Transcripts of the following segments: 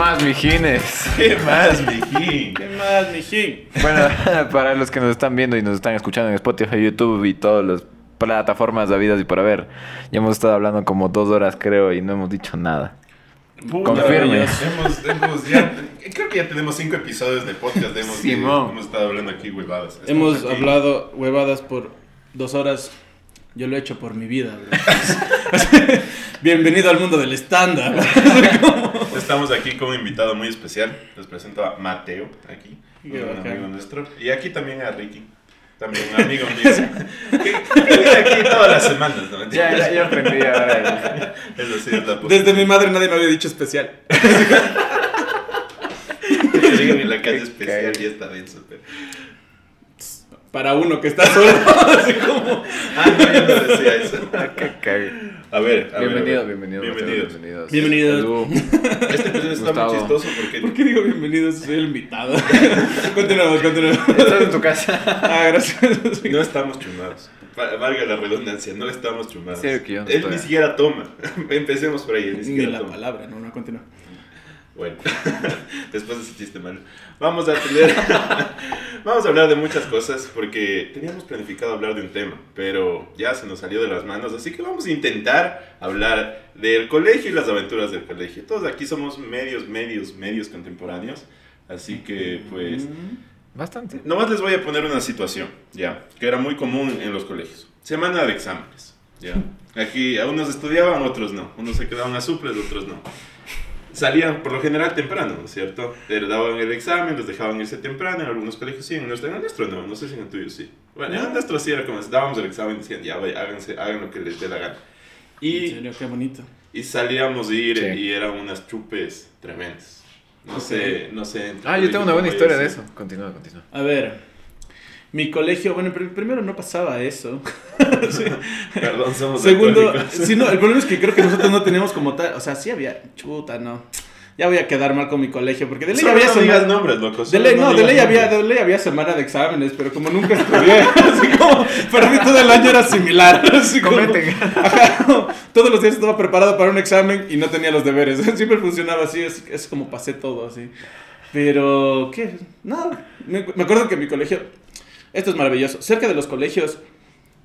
¿Qué más, mijines? ¿Qué más, mijín? ¿Qué más, mijín? Bueno, para los que nos están viendo y nos están escuchando en Spotify, YouTube y todas las plataformas habidas y por haber, ya hemos estado hablando como dos horas, creo, y no hemos dicho nada. Puta, Confirme. Hemos, hemos ya, creo que ya tenemos cinco episodios de podcast. Hemos, Simón. hemos estado hablando aquí huevadas. Estamos Hemos aquí. hablado huevadas por dos horas. Yo lo he hecho por mi vida, bro. Bienvenido al mundo del estándar. Estamos aquí con un invitado muy especial. Les presento a Mateo, aquí, un amigo nuestro. Y aquí también a Ricky, también un amigo mío. que, aquí todas las semanas, ¿no? Ya, ya, ya aprendí ahora. Eso sí es la Desde mi madre nadie me había dicho especial. Que digan en la calle especial y está denso, pero... Para uno que está solo. Así como. Ah, no, yo no decía eso. Cague. A ver, a ver, Bienvenido, ver. bienvenido. Bienvenidos. Bienvenidos. Bienvenidos. Este episodio está Gustavo. muy chistoso porque ¿Por qué digo bienvenidos? Soy el invitado. continuamos, continuamos. Estás en tu casa. Ah, gracias. no estamos chumados. Va- Valga la redundancia, no estamos chumados. Serio que yo no Él estoy. ni siquiera toma. Empecemos por ahí, él ni Ni siquiera la toma. palabra, no, no, continúa. Bueno, después de ese chiste malo. Vamos a tener. Vamos a hablar de muchas cosas porque teníamos planificado hablar de un tema, pero ya se nos salió de las manos. Así que vamos a intentar hablar del colegio y las aventuras del colegio. Todos aquí somos medios, medios, medios contemporáneos. Así que, pues. Bastante. Nomás les voy a poner una situación, ya, que era muy común en los colegios. Semana de exámenes, ya. Aquí a unos estudiaban, otros no. Unos se quedaban a suples, otros no. Salían por lo general temprano, ¿no es cierto? Le daban el examen, los dejaban irse temprano. En algunos colegios sí, en nuestro, en el nuestro no. No sé si en el tuyo sí. Bueno, en el nuestro sí era como, dábamos el examen y decían, ya, vaya, háganse, hagan lo que les dé la gana. En Y, serio, qué bonito. y salíamos a ir Sí. y eran unas chupes tremendas. No sé, no sé. Ah, yo tengo una buena historia de eso. Continúa, continúa. A ver, mi colegio, bueno, pr- primero no pasaba eso. Sí. Perdón, somos Segundo, sí, no, el problema es que creo que nosotros no teníamos como tal, o sea, sí había, chuta, no. Ya voy a quedar mal con mi colegio, porque de ley Solo había no semana- nombres, loco. De ley, no, de ley, había, de ley había semana de exámenes, pero como nunca estudié, así como, para mí todo el año era similar. Así como- Comenten. Ajá, no, todos los días estaba preparado para un examen y no tenía los deberes. Siempre funcionaba así, es, es como pasé todo así. Pero, ¿qué? No, me, me acuerdo que mi colegio, esto es maravilloso, cerca de los colegios,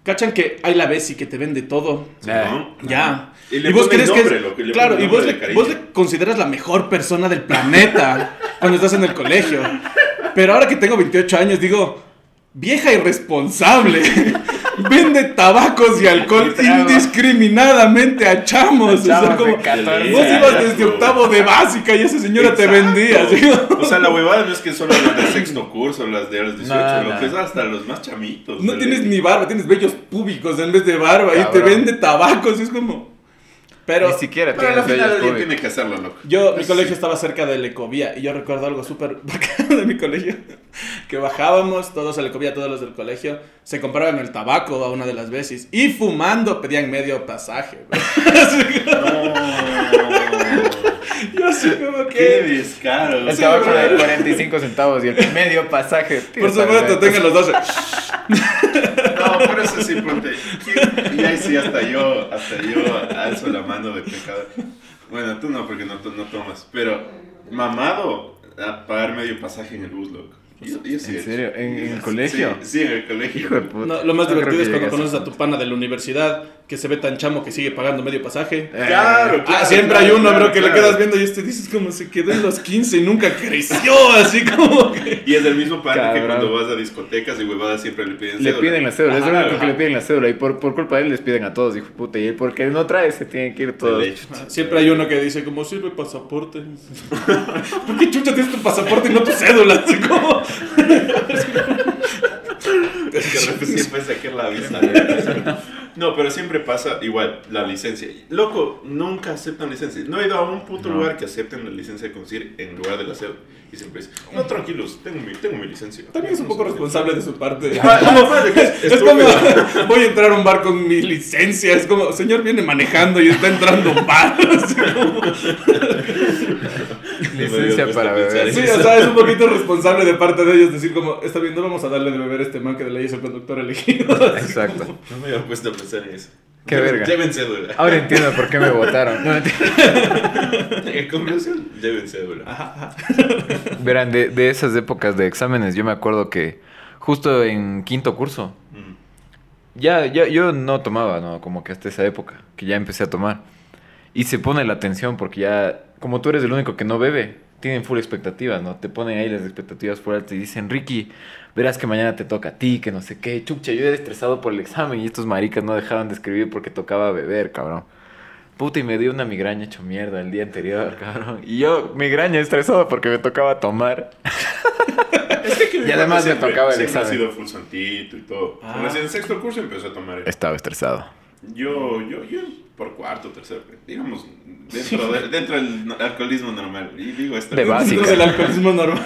cachan que hay la Bessie que te vende todo. ¿No? Ya. Y pone crees nombre, es- le claro, y vos le, vos le consideras la mejor persona del planeta cuando estás en el colegio. Pero ahora que tengo 28 años, digo, vieja irresponsable. Vende tabacos y alcohol indiscriminadamente a chamos. O sea, como, 14 vos ibas desde octavo de básica y esa señora te vendía. como- O sea, la huevada no es que solo las de sexto curso, las de los 18, No, lo que es hasta los más chamitos. No tienes ni barba, tienes vellos públicos en vez de barba y te vende tabacos. y es como... Pero, Ni siquiera Pero al final públicos. tiene que hacerlo, loco. Yo, mi colegio estaba cerca de la Ecovía y yo recuerdo algo súper bacano de mi colegio. Que bajábamos todos a la Ecovía, todos los del colegio, se compraban el tabaco a una de las veces y fumando pedían medio pasaje. Yo así como Qué que... descaro. El Sí, tabaco de 45 centavos y el medio pasaje. Por supuesto, tengan los dos. No, por eso sí, ponte. Y ahí sí, hasta yo, hasta yo alzo la mano de pecado. Bueno, tú no, porque no, no tomas. Pero, mamado, a pagar medio pasaje en el bus, loco. Yo- yo sí ¿En serio? ¿En- en el Sí, colegio? Sí, en el colegio. Hijo de puta. No, lo más No divertido que es cuando conoces a tu pana de la universidad que se ve tan chamo que sigue pagando medio pasaje. Eh, Claro, Ah, claro, siempre claro, hay uno, claro, bro, que le claro. quedas viendo y este dices como se quedó en los 15 y nunca creció, así como que... Y es el mismo pana que cuando vas a discotecas y huevadas siempre le piden Le cédula. piden la cédula, es Ajá, lo único que le piden la cédula y por, por culpa de él les piden a todos, hijo de puta, y porque no trae se tienen que ir todos. Hecho. Siempre hay uno que dice como sirve pasaporte. ¿Por qué chucha tienes tu pasaporte y no tu cédula? Así como... Es que siempre saqué la visa. No, pero siempre pasa igual, la licencia. Loco, nunca aceptan licencia. No he ido a un puto No. lugar que acepten la licencia de conducir en lugar de la cédula. Y siempre dicen, no, tranquilos, tengo mi, tengo mi licencia. También es un poco responsable de su parte. Ah, es Es como, voy a entrar a un bar con mi licencia. Es como, señor viene manejando y está entrando un bar. Licencia para beber. Sí, o sea, es un poquito responsable de parte de ellos decir como, está bien, no vamos a darle de beber a este man que de ley es el conductor elegido. Exacto. como- No me había puesto a pensar en eso. Qué verga. Lleven cédula. Ahora entiendo por qué me votaron. No. En conclusión, lleven cédula. Verán, de, de esas épocas de exámenes, yo me acuerdo que justo en quinto curso, Mm. ya, ya, yo no tomaba, ¿no? Como que hasta esa época, que ya empecé a tomar. Y se pone la atención porque ya, como tú eres el único que no bebe, tienen full expectativas, ¿no? Te ponen ahí las expectativas altas y dicen, Ricky, verás que mañana te toca a ti, que no sé qué. Chucha, yo era estresado por el examen y estos maricas no dejaban de escribir porque tocaba beber, cabrón. Puta, y me dio una migraña hecho mierda el día anterior, cabrón. Y yo, migraña estresado porque me tocaba tomar. Y además me tocaba el examen. ha sido full santito y todo. Ah. En sexto curso empezó a tomar. Estaba estresado. Yo, yo, yo por cuarto, tercero, digamos, dentro, de- dentro del alcoholismo normal. Y digo esto. De básica. Dentro del alcoholismo normal.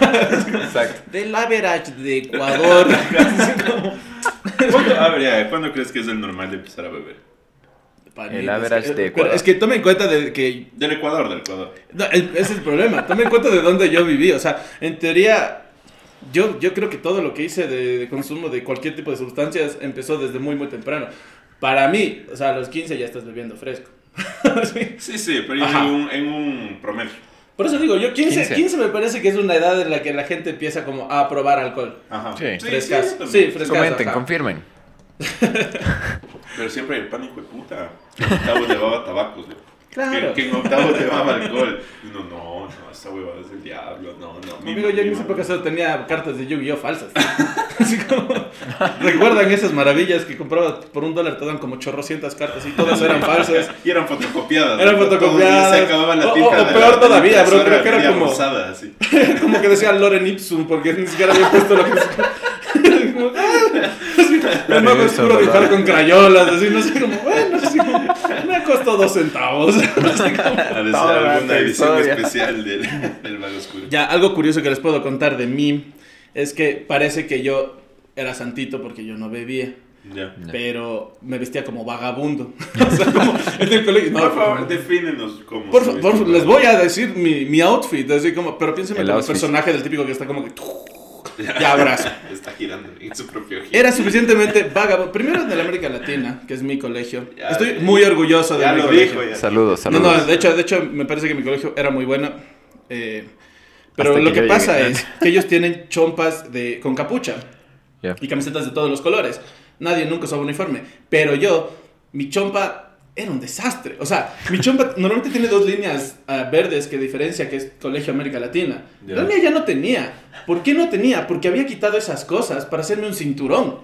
Exacto. Del average de Ecuador. ¿Cuándo, a ver, ya, ¿cuándo crees que es el normal de empezar a beber? El average Es que- de Ecuador. Es que tome en cuenta de que Del Ecuador, del Ecuador. No, el- ese es el problema. Tome en cuenta de dónde yo viví. O sea, en teoría, yo, yo creo que todo lo que hice de, de consumo de cualquier tipo de sustancias empezó desde muy, muy temprano. Para mí, o sea, a los 15 ya estás bebiendo fresco. Sí. Sí, sí, pero en un, en un promedio. Por eso digo, yo 15, 15. 15 me parece que es una edad en la que la gente empieza como a probar alcohol. Ajá. Sí. Frescas. Sí, frescas. Comenten, ajá. confirmen. Pero siempre hay el pánico de puta. En octavo llevaba tabacos, güey. Claro. Que, que en octavo llevaba alcohol. Y uno, no, no, esa huevada es del diablo, no, no. mi- Amigo, yo en esa época solo tenía cartas de Yu-Gi-Oh falsas. Así como, ¿recuerdan esas maravillas que comprabas por un dólar? Te dan como chorrocientas cartas y todas eran falsas. Y eran fotocopiadas. Eran fotocopiadas. Se acababa la O- tinta. o- o de peor la- todavía, la bro, creo que era como- rosada, así. Como que decía Loren Ipsum, porque ni siquiera había puesto lo que ah, El mago Eso, oscuro dibujar con crayolas, así, no sé, como, bueno, así como, me costó dos centavos. Ha de ser Toda la alguna edición historia. especial del, del Mago Oscuro. Ya, algo curioso que les puedo contar de mí es que parece que yo era santito porque yo no bebía. Ya. Pero me vestía como vagabundo. o sea, como en el colegio. No, por favor, defínenos cómo. Por viste. les voy a decir mi, mi outfit, así como, pero piénsenme El como el outfit. personaje del típico que está como que ya abrazo. Está girando en su propio giro. Era suficientemente vagabundo. Primero en el América Latina, que es mi colegio. Ya, Estoy muy orgulloso de Ya mi lo colegio. dijo, ya. Saludos, No, saludos. no, de hecho, de hecho me parece que mi colegio era muy bueno. eh, pero Hasta lo que pasa llegué. es que ellos tienen chompas de, con capucha Ya. y camisetas de todos los colores. Nadie nunca usaba uniforme. Pero yo, mi chompa era un desastre. O sea, mi chompa normalmente tiene dos líneas ah, verdes que diferencia que es Colegio América Latina. Ya. La mía ya no tenía. ¿Por qué no tenía? Porque había quitado esas cosas para hacerme un cinturón.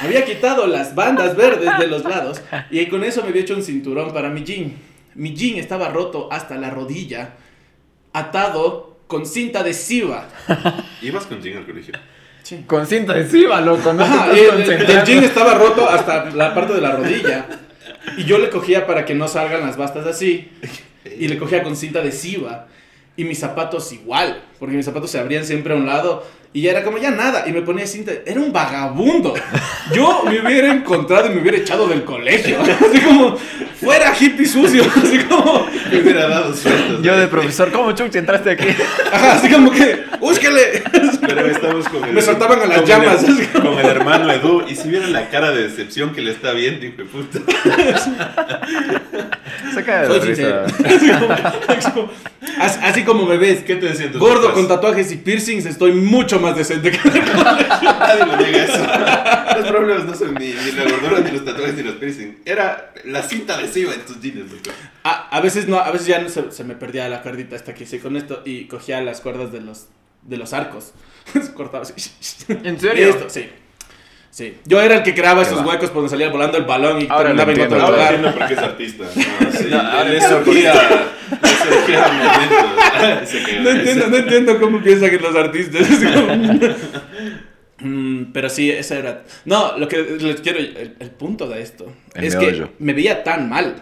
Había quitado las bandas verdes de los lados y con eso me había hecho un cinturón para mi jean. Mi jean estaba roto hasta la rodilla, atado con cinta adhesiva. ¿Ibas con Jin al colegio? Sí. Con cinta adhesiva, loco. No Ajá, el, el- jean estaba roto hasta la parte de la rodilla. Y yo le cogía para que no salgan las bastas así. Y le cogía con cinta adhesiva. Y mis zapatos igual. Porque mis zapatos se abrían siempre a un lado. Y ya era como ya nada. Y me ponía cinta. Era un vagabundo. Yo me hubiera encontrado y me hubiera echado del colegio. Así como, fuera hippie sucio. Así como, Me hubiera dado sueltos. Yo de profesor, ¿cómo chucha entraste aquí? ajá, así como que, búsquele. Pero estamos con el. Me soltaban a las con llamas, el- con el hermano Edu. Y si vieran la cara de decepción que le está viendo, hijo de puta. Saca de la risa. Así como, así como- así- así como me ves. ¿Qué te decían tus Gordo con tatuajes y piercings, estoy mucho más decente que Nadie lo niega eso. Los problemas no son ni, ni la gordura, ni los tatuajes, ni los piercing. Era la cinta adhesiva en tus jeans, loco. a, a veces no, a veces ya no se, se me perdía la cuerdita hasta que hice con esto y cogía las cuerdas de los, de los arcos. Cortaba así. ¿En Y serio? esto, sí. Sí. Yo era el que creaba esos va. huecos por donde salía volando el balón y Ahora terminaba en entiendo, otro Ahora lugar. entiendo por qué es artista. No, sí, No, ahora le entiendo surgía. No entiendo, no entiendo cómo piensan que los artistas. Mm, pero sí, esa era. No, lo que les quiero. El, el punto de esto El es meollo. que me veía tan mal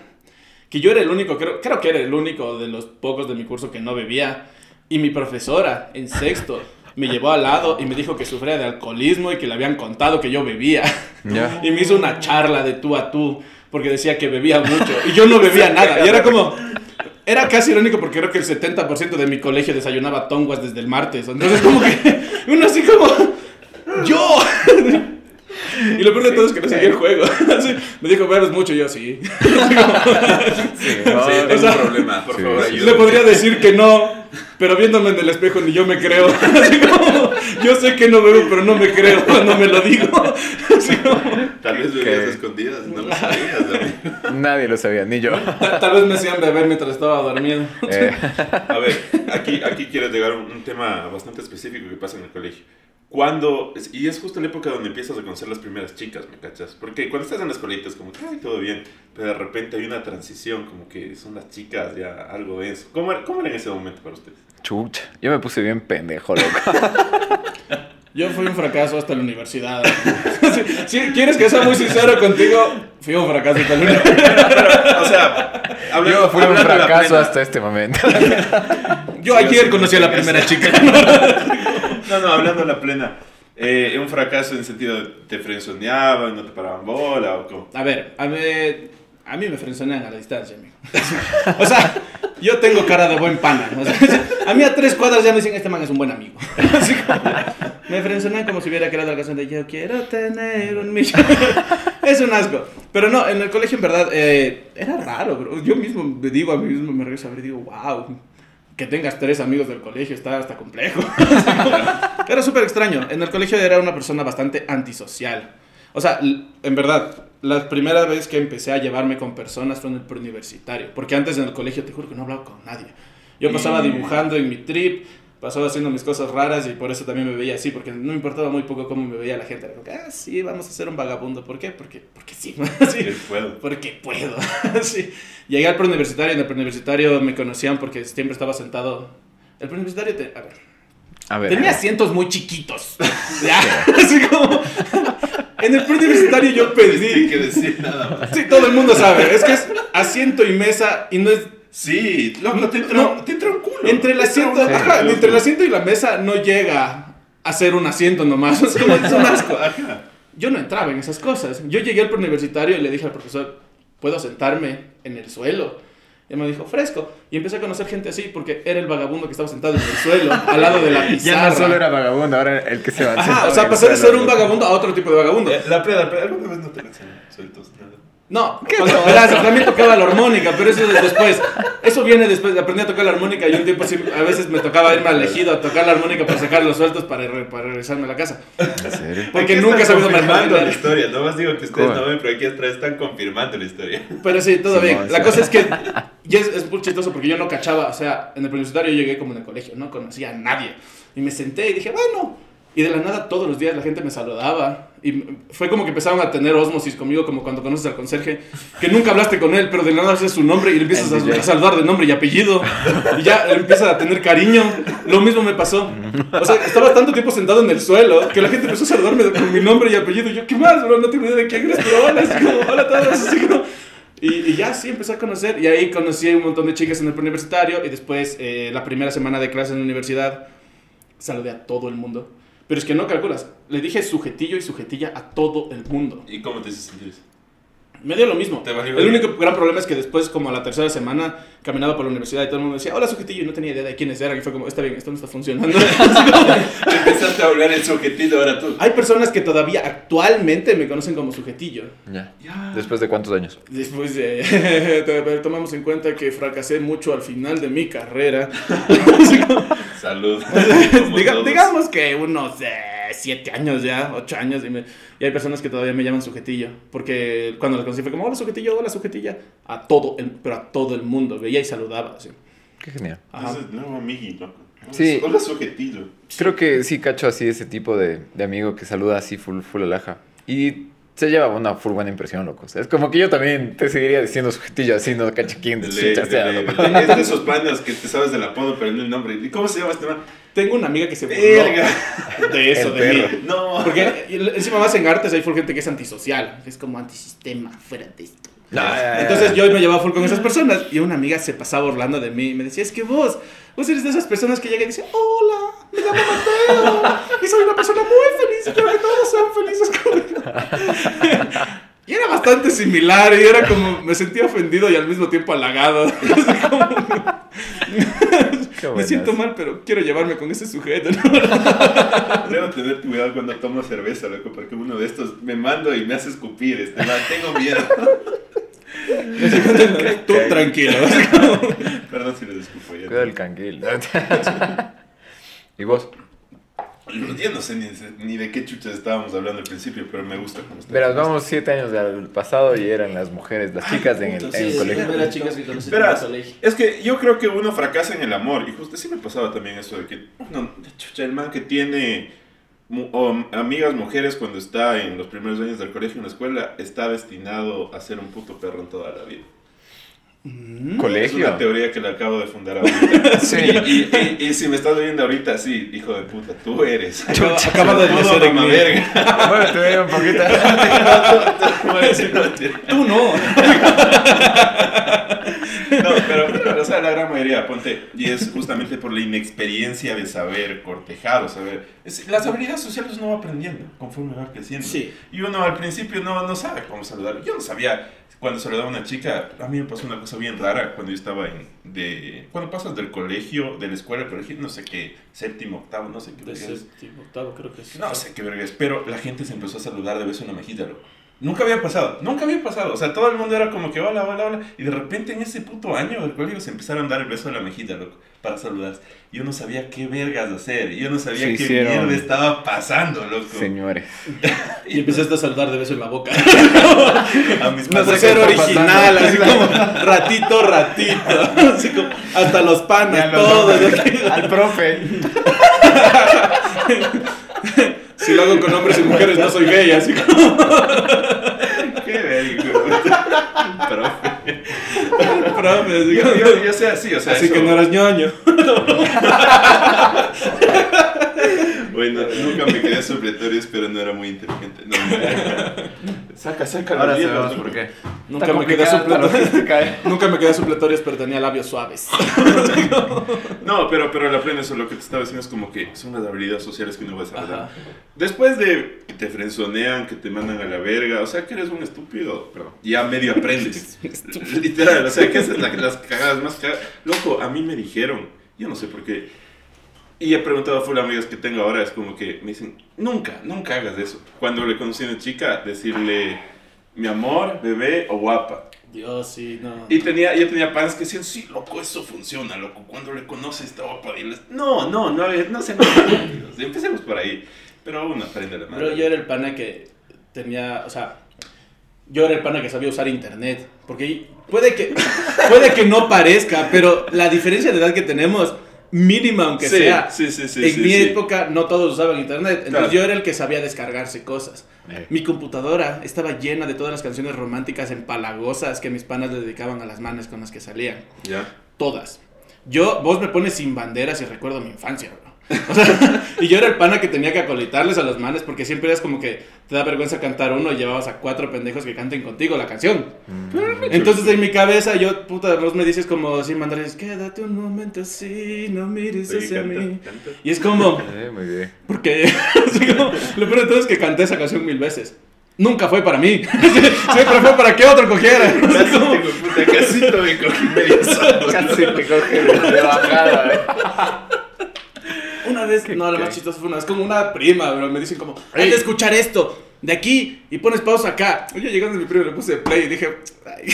que yo era el único, creo, creo que era el único de los pocos de mi curso que no bebía. Y mi profesora en sexto me llevó al lado y me dijo que sufría de alcoholismo y que le habían contado que yo bebía. Ya. Y me hizo una charla de tú a tú porque decía que bebía mucho y yo no bebía nada. Y era como. Era casi irónico porque creo que el 70% de mi colegio desayunaba tonguas desde el martes. Entonces, como que uno así como. ¡Yo! Y lo peor de todo es que no seguía el juego. Así, me dijo, bebes mucho, y yo sí. Sí, no, Sí, o tengo sea, un problema, por sí, favor, sí. Le podría decir que no, pero viéndome en el espejo ni yo me creo. Así como, yo sé que no bebo, pero no me creo cuando me lo digo. Así como, Tal vez bebías escondidas, no lo sabías, amigo. Nadie lo sabía, ni yo. ta- tal vez me hacían beber mientras estaba dormido. Eh, A ver, aquí, aquí quiero llegar a un, un tema bastante específico que pasa en el colegio. Cuando, y es justo la época donde empiezas a conocer las primeras chicas, ¿me cachas? Porque cuando estás en la escuelita es como que, ay, todo bien, pero de repente hay una transición, como que son las chicas ya algo denso. ¿Cómo, era- cómo era en ese momento para ustedes? chucha. Yo me puse bien pendejo, loco. Yo fui un fracaso hasta la universidad. Si quieres que sea muy sincero contigo, fui un fracaso hasta la universidad. O sea, Yo fui un fracaso hasta este momento. Yo Sí, ayer conocí a la primera chica. No, no, hablando la plena. Eh, un fracaso en sentido de te frenzoneaban, no te paraban bola o cómo. A ver, a mí, a mí me frenzonean a la distancia, amigo. O sea, yo tengo cara de buen pana. O sea, a mí a tres cuadras ya me dicen, este man es un buen amigo. Así me frenzonean como si hubiera creado la canción de Yo quiero tener un millón. Es un asco. Pero no, en el colegio en verdad eh, era raro, bro. Yo mismo me digo a mí mismo, me regreso a ver y digo, wow. Que tengas tres amigos del colegio está hasta complejo. Era súper extraño. En el colegio era una persona bastante antisocial. O sea, en verdad, la primera vez que empecé a llevarme con personas fue en el preuniversitario. Porque antes en el colegio te juro que no hablaba con nadie. Yo pasaba Mm. dibujando en mi trip, pasaba haciendo mis cosas raras y por eso también me veía así, porque no me importaba muy poco cómo me veía la gente. Era como que, ah, sí, vamos a ser un vagabundo. ¿Por qué? Porque, porque sí. Sí. Puedo. Porque puedo. sí. Llegué al preuniversitario y en el preuniversitario me conocían porque siempre estaba sentado. El preuniversitario, te- a ver, A ver. tenía asientos muy chiquitos. ¿Ya? Así como. En el preuniversitario yo pedí. que decir nada más. Sí, todo el mundo sabe. Es que es asiento y mesa y no es. Sí, loco, te entra, No. te entra un culo. Entre el asiento, un- ajá, entre el asiento y la mesa no llega a ser un asiento nomás. Es como es un asco. Ajá. Yo no entraba en esas cosas. Yo llegué al preuniversitario y le dije al profesor, ¿puedo sentarme en el suelo? Y él me dijo, fresco. Y empecé a conocer gente así porque era el vagabundo que estaba sentado en el suelo, al lado de la pizarra. Ya no solo era vagabundo, ahora era el que se va Ajá, o sea, pasé de ser un vagabundo a otro tipo de vagabundo. Eh, La plena, la plena, ¿alguna vez no te la sueltos? Nada. No, cuando, verás, también tocaba la armónica, pero eso es después. Eso viene después. Aprendí a tocar la armónica y un tiempo sí, a veces me tocaba irme al ejido a tocar la armónica para sacar los sueltos para, re- para regresarme a la casa. ¿En serio? Porque Aquí nunca he sabido manejar la historia. No más digo que ustedes ¿Cómo? no ven, pero aquí atrás están confirmando la historia. Pero sí, todo Simón, bien. La sí. cosa es que ya es, es muy chistoso porque yo no cachaba, o sea, en el universitario yo llegué como en el colegio, no conocía a nadie. Y me senté y dije, bueno. Y de la nada todos los días la gente me saludaba. Y fue como que empezaron a tener osmosis conmigo, como cuando conoces al conserje, que nunca hablaste con él, pero de la nada haces su nombre y le empiezas a, a saludar de nombre y apellido. Y ya empiezas a tener cariño. Lo mismo me pasó. O sea, estaba tanto tiempo sentado en el suelo que la gente empezó a saludarme con mi nombre y apellido. Y yo, ¿qué más, bro? No tengo idea de quién eres, pero hola, así como, hola a todos. Así como, y, y ya sí, empecé a conocer. Y ahí conocí a un montón de chicas en el preuniversitario. Y después, eh, la primera semana de clase en la universidad, saludé a todo el mundo. Pero es que no calculas. Le dije sujetillo y sujetilla a todo el mundo. ¿Y cómo te haces sentir? Me dio lo mismo. Te El bien. único gran problema es que después, como a la tercera semana, caminaba por la universidad y todo el mundo decía, hola sujetillo, y no tenía idea de quiénes eran. Y fue como, está bien, esto no está funcionando. Empezaste a volver el sujetito ahora tú. Hay personas que todavía actualmente me conocen como sujetillo. Ya. Ya. ¿Después de cuántos años? Después de... tomamos en cuenta que fracasé mucho al final de mi carrera. Salud. Diga- digamos que unos eh, siete años ya, ocho años, y, me- y hay personas que todavía me llaman sujetillo, porque cuando los conocí fue como, hola sujetillo, hola sujetilla, a todo, el, pero a todo el mundo, veía y saludaba, así. Qué genial. Ajá. Nuevo amigui, loco. Sí. Hola, sujetillo. Creo que sí cacho así ese tipo de, de amigo que saluda así full, full alaja. Y se lleva una full buena impresión, loco. O sea, es como que yo también te seguiría diciendo sujetillo así, no cacho quién De de de. Es de esos panas que te sabes del apodo, pero no el nombre. ¿Y cómo se llama este man? Tengo una amiga que se burló de eso, El de perro. mí. No. Porque encima más en artes hay full gente que es antisocial, que es como antisistema, fuera de esto. No. Entonces yo me llevaba full con esas personas y una amiga se pasaba burlando de mí y me decía, es que vos, vos eres de esas personas que llegan y dicen, hola, me llamo Mateo y soy una persona muy feliz y quiero que todos sean felices conmigo. Y era bastante similar y era como, me sentía ofendido y al mismo tiempo halagado. Como- Me siento mal, pero quiero llevarme con ese sujeto. ¿no? Debo tener cuidado cuando tomo cerveza, loco, porque uno de estos me mando y me hace escupir. Este, man, tengo miedo. Tú tranquilo. Perdón si les escupo ya. Cuidado el canguil. ¿Y vos? Yo no sé ni, ni de qué chuchas estábamos hablando al principio, pero me gusta cómo está. Verás, vamos siete años al pasado y eran las mujeres, las chicas en el, puta, en el sí, colegio. sí. Las chicas que Verás, es que yo creo que uno fracasa en el amor. Y justo sí me pasaba también eso de que, no, chucha, el man que tiene mu- o amigas mujeres cuando está en los primeros años del colegio en la escuela, está destinado a ser un puto perro en toda la vida. Es ¿Colegio? una teoría que le acabo de fundar ahorita. Sí. Y, y- y si me estás viendo ahorita, sí, hijo de puta, tú eres. Acaba, acaba de en mí. mamaverga. Bueno, te veo un poquito. Tú no. Sea, la gran mayoría, ponte, y es justamente por la inexperiencia de saber cortejar o saber. es- las habilidades sociales uno va aprendiendo conforme va creciendo. Sí. Y uno al principio no, no sabe cómo saludar. Yo no sabía, cuando saludaba a una chica, a mí me pasó una cosa bien rara cuando yo estaba en. De, cuando pasas del colegio, de la escuela al colegio, no sé qué, séptimo, octavo, no sé qué. De séptimo, octavo, creo que sí. No sé qué verga es, pero la gente se empezó a saludar de beso en la mejilla, loco. Nunca había pasado, nunca había pasado. O sea, todo el mundo era como que hola, hola, hola. Y de repente en ese puto año del colegio se empezaron a dar el beso en la mejilla, loco, para saludarse. Yo no sabía qué vergas hacer. Yo no sabía Se qué hicieron- mierda estaba pasando, loco. Señores. Y empezaste a saludar de beso en la boca. A mis No sé ser original, así como ratito, ratito. Así como hasta los lo todos. Al profe. Si lo hago con hombres y mujeres, no soy gay, así como. Qué verga, profe. profe, así Yo, yo, yo sé así, o sea. Así eso- que no eras ñoño. Bueno, nunca me quedé supletorios, pero no era muy inteligente. No, saca, saca Ahora los loco. por qué. Nunca Está me quedé ¿eh? Nunca me quedé supletorios, pero tenía labios suaves. No, pero, pero la plena eso, lo que te estaba diciendo es como que son las habilidades sociales que uno va a desarrollar. Ajá. Después de que te frenzonean, que te mandan a la verga, o sea que eres un estúpido, perdón, ya medio aprendes. Literal, o sea que esas son la- las cagadas más cagadas. Loco, a mí me dijeron, yo no sé por qué, y he preguntado a full amigas que tengo ahora, es como que me dicen, nunca, nunca hagas eso. Cuando le conocí a una chica, decirle, mi amor, bebé o guapa. Dios, sí, no. Y tenía, yo tenía panas que decían, sí, loco, eso funciona, loco. Cuando le conoces esta guapa, diles, no, no, no, no sean estúpidos. Empecemos por ahí. Pero uno aprende la mano. Pero yo era el pana que tenía, o sea, yo era el pana que sabía usar internet. Porque puede que, puede que no parezca, pero la diferencia de edad que tenemos, mínima aunque Sí, sea, sí, sí, sí, en sí, mi sí. época no todos usaban internet. Entonces Claro. yo era el que sabía descargarse cosas. Eh. Mi computadora estaba llena de todas las canciones románticas empalagosas que mis panas le dedicaban a las manes con las que salían. Ya. Todas. Yo, vos me pones sin banderas y recuerdo mi infancia, bro. O sea, y yo era el pana que tenía que acolitarles a los manes porque siempre eras como que te da vergüenza cantar uno y llevabas a cuatro pendejos que canten contigo la canción. Entonces en mi cabeza yo, puta, vos me dices como sin banderas, quédate un momento así, no mires Oye, hacia canta, mí. canta. Y es como, Eh, muy bien. porque así como, lo peor de todo es que canté esa canción mil veces. Nunca fue para mí. Siempre fue para que otro cogiera. Casi tengo puta casito me cogí medio. Casi te coge de, de bajada, ¿eh? Una vez, ¿Qué- no, lo qué? más chistoso fue una vez con una prima, bro. Me dicen como, hay que escuchar esto de aquí y pones pausa acá. Oye, llegando mi primo le puse play y dije, ay,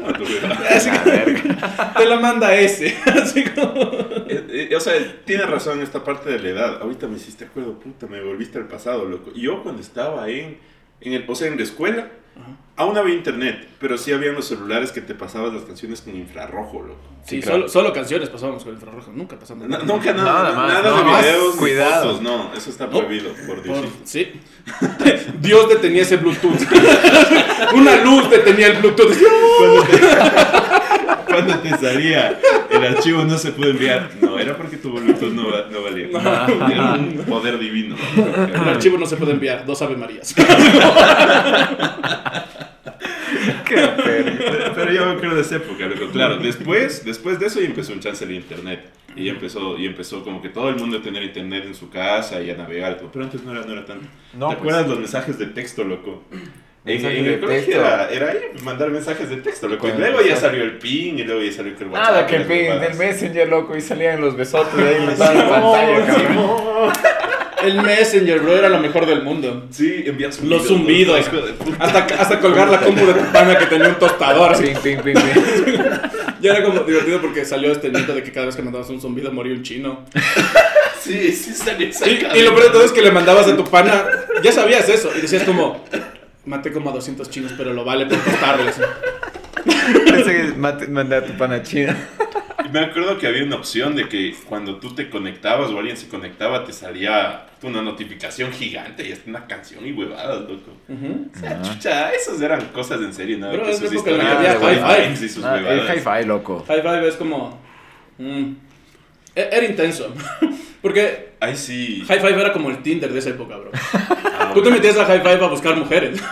No, tú, así A como, te la manda ese. Así como, Eh, eh, o sea, tiene razón en esta parte de la edad. Ahorita me hiciste acuerdo, puta, me volviste al pasado, loco. Yo cuando estaba en, en el, o sea, en la escuela, aún había internet, pero sí habían los celulares que te pasabas las canciones con infrarrojo, loco. Sí, Sí, claro. solo, solo canciones pasábamos con infrarrojo, nunca pasamos. No- nunca nada, Nada más, nada no, de más videos, cuidado. fotos, no, eso está prohibido, por Dios. Por- sí. Dios detenía ese Bluetooth. Una luz detenía el Bluetooth. Cuando te, cuando te salía el archivo no se puede enviar, no, era porque tu Bluetooth no, va- no valía. Era un poder divino. El archivo no se puede enviar, dos Ave Marías. Qué. Pero, pero yo acuerdo de esa época, loco. Claro, después, después de eso ya empezó un chance de internet. Y empezó, y empezó como que todo el mundo a tener internet en su casa y a navegar. Pero antes no era, no era tanto. No, ¿Te pues. acuerdas los mensajes de texto, loco? En, el colegio era, era ahí mandar mensajes de texto. El luego ya salió el ping y luego ya salió que el WhatsApp. Nada, que y el pin del Messenger, loco, y salían los besotes de ahí en pantalla. El Messenger, bro, era lo mejor del mundo. Sí, envías Los zumbidos. de puta. Hasta, hasta colgar la compu de tu pana que tenía un tostador. así. Ping, ping, ping, ping. Ya era como divertido porque salió este mito de que cada vez que mandabas un zumbido moría un chino. Sí, sí salió esa Y, y lo peor de todo es que le mandabas a tu pana, ya sabías eso, y decías como, maté como a 200 chinos, pero lo vale por costarles. Pensé que mate- mandé a tu pana china. Me acuerdo que había una opción de que cuando tú te conectabas o alguien se conectaba, te salía una notificación gigante y hasta una canción y huevadas, loco. O sea, chucha, esos eran cosas en serio, nada Bro, que es sus historias que de había Wi-Fi hi-fi. y sus Ah, el huevadas. hi-fi, loco. High Five es como... mm, Era intenso. Porque Ay, sí. High Five era como el Tinder de esa época, bro. Ah, Tú te metías a High Five a buscar mujeres.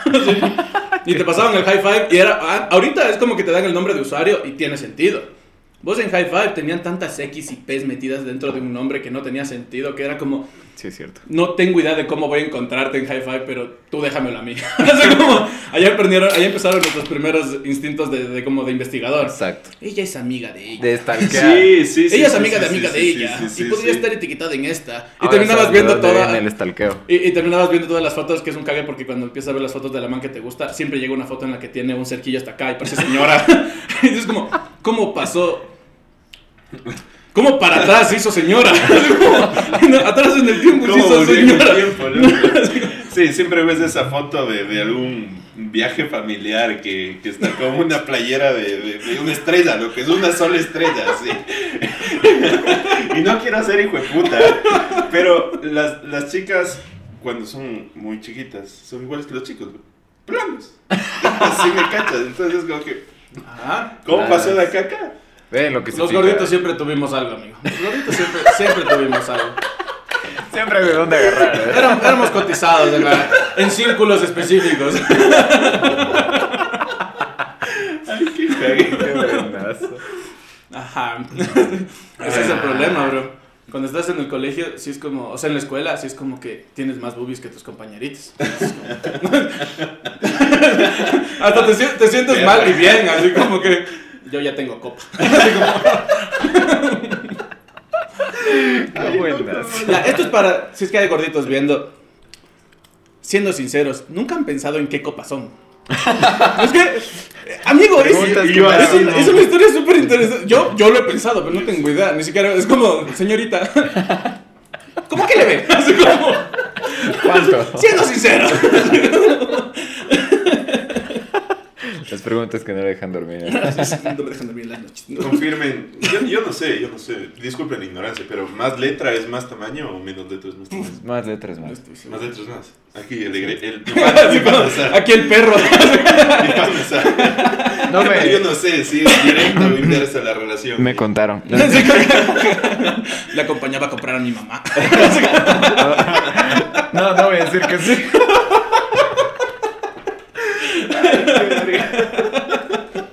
Sí. Y te pasaban el High Five y era... ah, ahorita es como que te dan el nombre de usuario y tiene sentido. Vos en High Five tenían tantas X y P's metidas dentro de un nombre que no tenía sentido, que era como... Sí, es cierto. No tengo idea de cómo voy a encontrarte en High Five, pero tú déjamelo a mí. como... Allá, aprendieron, allá empezaron nuestros primeros instintos de, de como de investigador. Exacto. Ella es amiga de ella. De stalkear. Sí, sí, sí. ella es amiga sí, de amiga sí, de sí, ella. sí, sí, y podría sí. estar etiquetada en esta. Y Ahora terminabas viendo toda... viene el stalkeo. Y, y terminabas viendo todas las fotos, que es un cague porque cuando empiezas a ver las fotos de la man que te gusta, siempre llega una foto en la que tiene un cerquillo hasta acá y parece señora. y es como, ¿cómo pasó? ¿Cómo para atrás hizo señora? No, atrás en el tiempo se ¿Cómo hizo señora. tiempo? Sí, siempre ves esa foto de, de algún viaje familiar que, que está como una playera de, de- de una estrella, lo que es una sola estrella, sí. y no quiero ser hijo de puta, pero las, las chicas, cuando son muy chiquitas, son iguales que los chicos, planos. Así me cachas, entonces es como que, Ajá. ¿cómo pasó de acá a acá? Lo que Los gorditos siempre tuvimos algo, amigo. Los gorditos siempre, siempre tuvimos algo. Siempre de dónde agarrar. ¿eh? Éramos, éramos cotizados en, la- en círculos específicos. Ay, qué. Qué buenazo. Ajá. Ese es el problema, bro. Cuando estás en el colegio, sí es como, o sea, en la escuela, sí es como que tienes más boobies que tus compañeritos. Como- Hasta te, te sientes mal y bien, así como que yo ya tengo copa. Buenazo. Ya, esto es para, si es que hay gorditos viendo, siendo sinceros, nunca han pensado en qué copa son. es que, amigo, es una historia súper interesante. Yo, yo lo he pensado, pero no tengo idea. Ni siquiera, es como, señorita, ¿cómo que le ve? Así como, ¿Cuánto? siendo sincero. Las preguntas que no le dejan dormir. no me dejan dormir en las noches. No. Confirmen, yo, yo no sé, yo no sé, disculpen la ignorancia, pero ¿más letra es más tamaño o menos letra es más tamaño? Más letras, más. Más letras más. Aquí el el, el, Así como, aquí el perro. No me- Yo no sé si es directa o inversa la relación. Me contaron. Le acompañaba a comprar a mi mamá. No, no voy a decir que sí.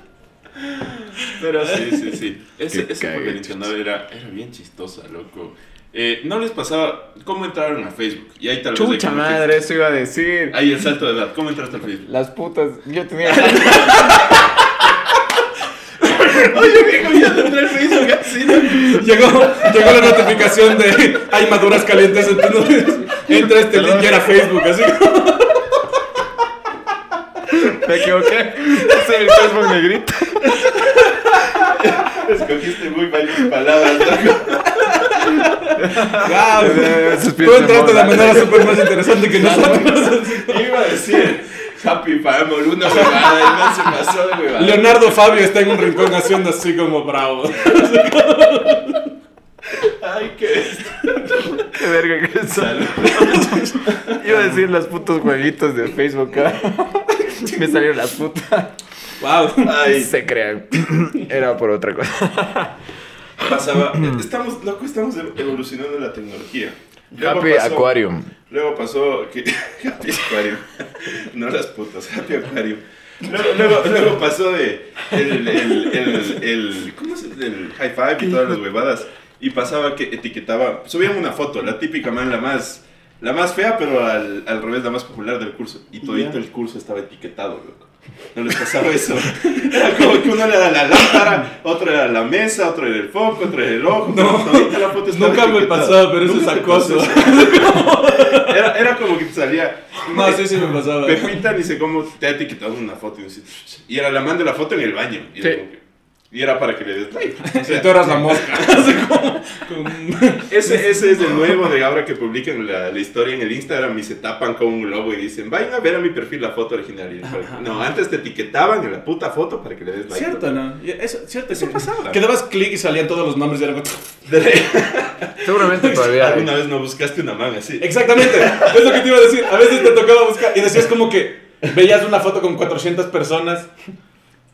Pero sí, sí, sí. Ese, cague, internacional era, era bien chistosa, loco. Eh, ¿No les pasaba cómo entraron a Facebook? Y ahí tal vez Chucha que- madre, eso iba a decir. Ahí el salto de edad. ¿Cómo entraste al Facebook? Las putas. Yo tenía. Oye, viejo, ya no entré al Facebook así. llegó la notificación de hay maduras calientes en tu Entra este link y era Facebook, así. Me equivoqué. Ese el Facebook negrito. Escogiste muy malas palabras, loco. Wow, tú entraste de manera súper más interesante que nosotros. Iba a decir Happy Family, una huevada, y no se pasó de huevada. Leonardo Fabio está en un rincón haciendo así como bravo. Ay, qué. Qué verga que eso. Iba a decir los putos jueguitos de Facebook. ¿ah? Me salieron las putas. Wow. Ay, Se crean. Era por otra cosa. pasaba. Estamos, loco, estamos evolucionando la tecnología. Luego Happy pasó- Aquarium. Luego pasó que. Happy Aquarium. No las putas, Happy Aquarium. Luego, luego, luego pasó de. El, el, el, el- ¿Cómo es? El high five y todas las huevadas. Y pasaba que etiquetaba. Subían una foto, la típica man, la más. La más fea, pero al, al revés, la más popular del curso. Y todito el curso estaba etiquetado, loco. No les pasaba eso. Era como que uno era la lámpara, otro era la mesa, otro era el foco, otro era el ojo. No. todita la foto estaba Nunca me pasaba, pero eso es acoso. Era, era como que te salía. No, sí, sí me pasaba. Pepita dice cómo te ha etiquetado una foto y, dice, y era la man de la foto en el baño. Y, era como que- y era para que le des like. O sea, Y tú eras la mosca. Así como. con- ese, ese es el nuevo de ahora que publican la, la historia en el Instagram y se tapan con un logo y dicen, vayan a ver a mi perfil la foto original. Y no, antes te etiquetaban en la puta foto para que le des like. Cierto, ¿no? Eso, cierto, Eso pasaba. Que dabas clic y salían todos los nombres y era como... Seguramente todavía. ¿Alguna vez no buscaste una man así? Exactamente, es lo que te iba a decir. A veces te tocaba buscar y decías como que veías una foto con 400 personas,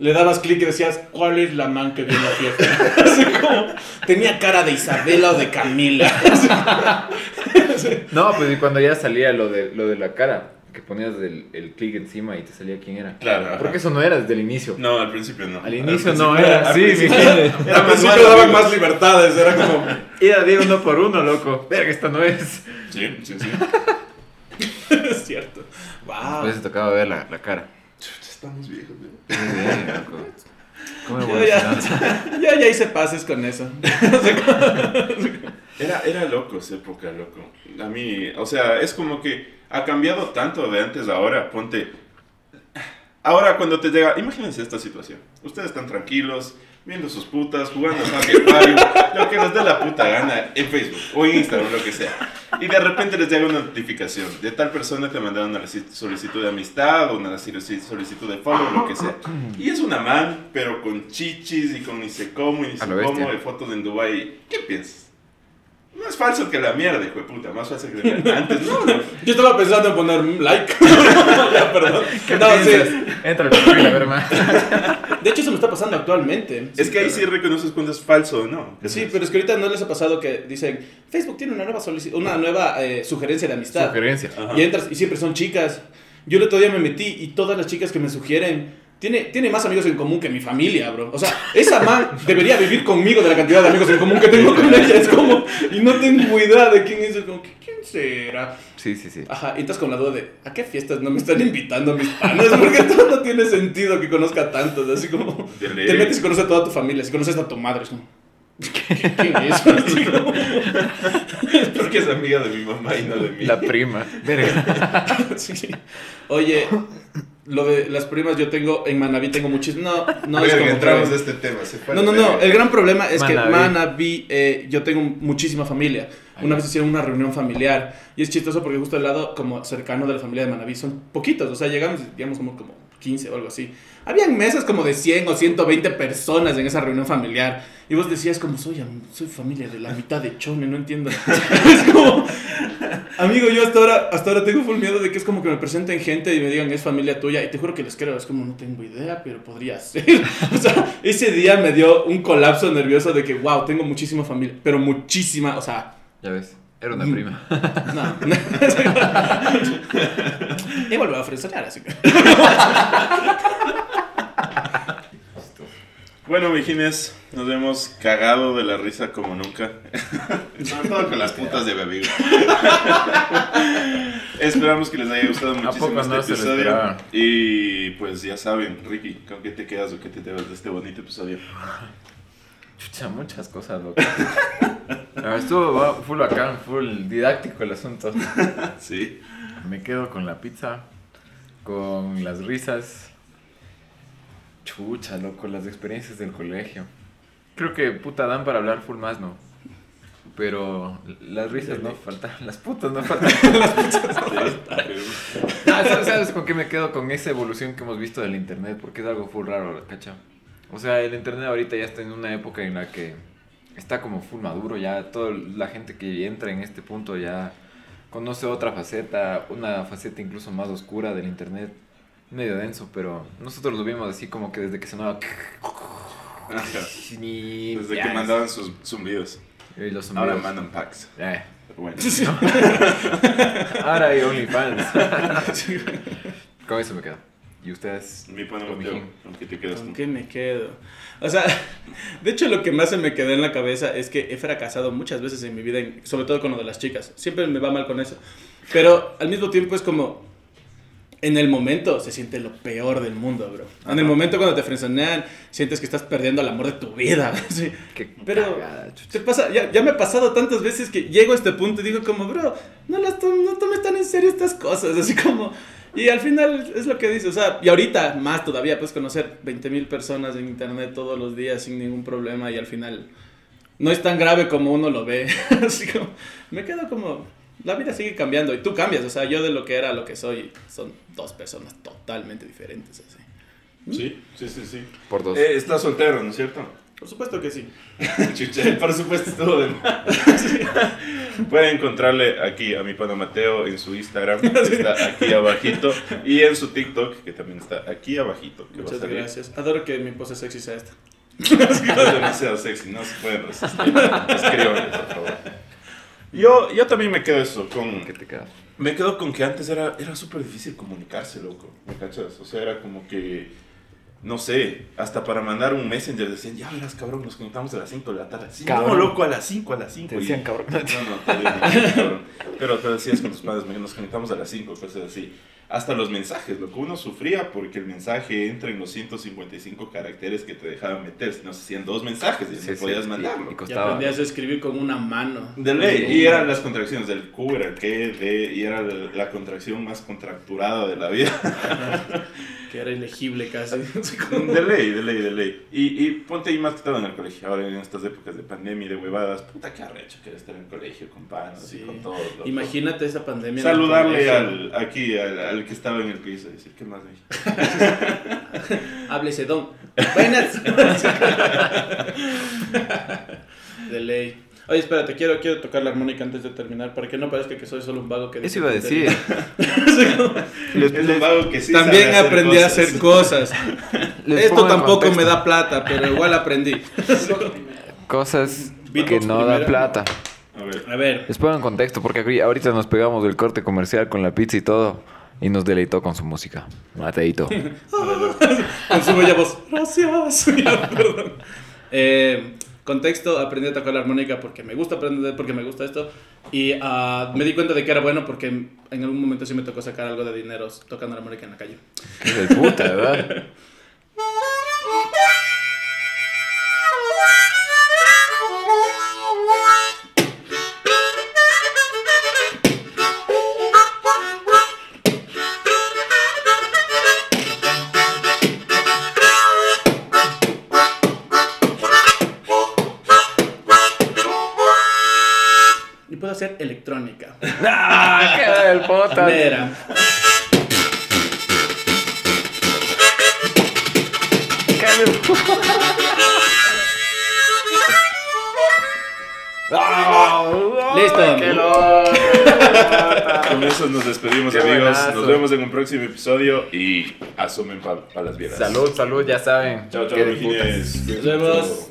le dabas clic y decías, ¿cuál es la man que viene a la fiesta? Así como, tenía cara de Isabela o de Camila. No, pues y cuando ya salía lo de, lo de la cara, que ponías el, el clic encima y te salía quién era. Claro, ajá. Porque eso no era desde el inicio. No, al principio no. Al inicio no era, al sí, principio- mi gente. Era Al principio daban más libertades, era como... Era de uno por uno, loco. Verga, esta no es. Sí, sí, sí. Es cierto. Wow. Después se tocaba ver la, la cara. Estamos viejos, ¿no? Muy bien, loco. ¿Cómo Yo ya, ya, ya hice pases con eso. Era, era loco esa época, loco. A mí, o sea, es como que ha cambiado tanto de antes a ahora. Ponte. Ahora, cuando te llega. Imagínense esta situación. Ustedes están tranquilos, viendo sus putas, jugando a Aquarium, lo que les dé la puta gana en Facebook o en Instagram, lo que sea. Y de repente les llega una notificación de tal persona te mandaron una solicitud de amistad o una solicitud de follow, lo que sea. Y es una man, pero con chichis y con ni sé cómo y ni sé cómo de fotos en Dubai. ¿Qué piensas? Más falso que la mierda, hijo de puta. Más falso que la mierda. Antes no, no. Yo estaba pensando en poner un like. ya, perdón. ¿Qué No, sí. Entra perfil a ver más. De hecho, eso me está pasando actualmente. Es que ahí sí reconoces cuando es falso o no. Sí, pero es que ahorita no les ha pasado que dicen, Facebook tiene una nueva, una nueva eh, sugerencia de amistad. Sugerencia. Ajá. Y entras y siempre son chicas. Yo el otro día me metí y todas las chicas que me sugieren, tiene, tiene más amigos en común que mi familia, bro. O sea, esa man debería vivir conmigo de la cantidad de amigos en común que tengo con ella. Es como, y no tengo idea de quién es. Es como, ¿quién será? Sí, sí, sí. Ajá, y estás con la duda de, ¿a qué fiestas no me están invitando mis panas? Porque todo no tiene sentido que conozca tantos. Así como, De ley. te metes y conoces a toda tu familia. Si conoces a tu madre, es como, ¿quién es? Como, Porque es amiga de mi mamá y no de mí. La prima. Verga. sí. Oye, lo de las primas yo tengo, en Manaví tengo muchísimas. No, no es Verga, como entramos que- a este tema. se fue No, no, no. El gran problema es que Manabí. Manaví, eh, yo tengo muchísima familia. Una vez hicieron una reunión familiar y es chistoso porque justo al lado, como cercano de la familia de Manaví, son poquitos. O sea, llegamos, digamos, como, como 15 o algo así. Habían mesas como de 100 o 120 personas en esa reunión familiar. Y vos decías, como, soy, soy familia de la mitad de Chone, no entiendo. es como, amigo, yo hasta ahora, hasta ahora tengo full miedo de que es como que me presenten gente y me digan, es familia tuya. Y te juro que les creo, es como, no tengo idea, pero podría ser. o sea, ese día me dio un colapso nervioso de que, wow, tengo muchísima familia, pero muchísima, o sea, Ya ves. Era una prima. no. Igual me va a ofrecer, así que. Bueno, mijines, nos hemos cagado de la risa como nunca. Sobre todo con las putas de Bebigo. Esperamos que les haya gustado muchísimo este no episodio. Y pues ya saben, Ricky, ¿con qué te quedas o qué te llevas de este bonito episodio? Chucha, muchas cosas, loco. A ver, Estuvo full bacán, full didáctico el asunto. Sí. Me quedo con la pizza, con las risas. Chucha, loco, las experiencias del colegio. Creo que puta dan para hablar full más, ¿no? Pero las risas no faltan, las putas no faltan. Ah, ¿sabes, sabes con qué me quedo? Con esa evolución que hemos visto del internet, porque es algo full raro, ¿cacha? O sea, el internet ahorita ya está en una época en la que está como full maduro, ya toda la gente que entra en este punto ya conoce otra faceta, una faceta incluso más oscura del internet, medio denso, pero nosotros lo vimos así como que desde que sonaba... Ni- Desde que mandaban sus zumbidos. y los Ahora mandan packs. Eh, Pero bueno. Ahora hay OnlyFans. Con eso me quedo. ¿Y ustedes? Mi pana Con Mateo, Mijín. ¿con qué te quedas ¿Con tú? qué me quedo? O sea, de hecho lo que más se me quedó en la cabeza es que he fracasado muchas veces en mi vida, sobre todo con lo de las chicas. Siempre me va mal con eso. Pero al mismo tiempo es como, en el momento se siente lo peor del mundo, bro. En el momento cuando te frenzonean, sientes que estás perdiendo el amor de tu vida. sí. Qué Pero cagada, te pasa, ya, ya me ha pasado tantas veces que llego a este punto y digo como, bro, no, las to- no tomes tan en serio estas cosas, así como... Y al final es lo que dice, o sea, y ahorita más todavía puedes conocer 20 mil personas en internet todos los días sin ningún problema y al final no es tan grave como uno lo ve. así como, me quedo como, la vida sigue cambiando y tú cambias, o sea, yo de lo que era a lo que soy son dos personas totalmente diferentes, así. Sí, sí, sí, sí. Por dos. Eh, estás soltero, ¿no es cierto? Por supuesto que sí. Chucha, por supuesto estuvo de más. Pueden encontrarle aquí a mi pana Mateo en su Instagram, que está aquí abajito, y en su TikTok, que también está aquí abajito. Que va a Muchas salir. gracias. Adoro que mi pose sexy sea esta. Es demasiado sexy, no se pueden resistir. Escríbanle, por favor. Yo, yo también me quedo eso, con, ¿Qué te quedas? Me quedo con que antes era, era súper difícil comunicarse, loco. ¿Me cachas? O sea, era como que, no sé, hasta para mandar un messenger decían, ya verás, cabrón, nos conectamos a las 5 de la tarde. Sí, no, Cabrón. loco, a las 5, a las 5. Te decían cabrón. No, no, te decían cabrón. Pero te decías con tus padres, nos conectamos a las 5, cosas así. Hasta los mensajes, lo que uno sufría porque el mensaje entra en los 155 caracteres que te dejaban meter. No hacían dos mensajes y Sí, no sí, podías mandarlo. y Y costaba. aprendías a escribir con una mano. De ley, y eran las contracciones del Q, era el que, de, y era la, la contracción más contracturada de la vida. Que era ilegible casi. De ley, de ley, de ley. Y, y ponte ahí más que todo en el colegio, ahora en estas épocas de pandemia y de huevadas, puta que arrecho que estar en el colegio con panos y con todo. loco. Imagínate esa pandemia. Saludarle al, aquí, al, al que estaba en el piso y decir, ¿qué más, güey? Háblese, don. Buenas. de ley. Oye, espérate, quiero, quiero tocar la armónica antes de terminar para que no parezca que soy solo un vago que Eso iba a decir. Es un vago que sí También sabe hacer aprendí a hacer cosas. Les Esto tampoco me da plata, pero igual aprendí. Cosas que no primero. plata. A ver, A ver. Les pongo en contexto porque ahorita nos pegamos del corte comercial con la pizza y todo. Y nos deleitó con su música. Mateito. Con su bella voz. Gracias. Ya, perdón. Eh, contexto, aprendí a tocar la armónica porque me gusta aprender, porque me gusta esto. Y ah, me di cuenta de que era bueno porque en algún momento sí me tocó sacar algo de dinero tocando la armónica en la calle. Es de puta, ¿verdad? eso nos despedimos, Qué amigos. buenazo. Nos vemos en un próximo episodio y asumen para las vieras. Salud, salud, ya saben. Chao, chao. Nos vemos.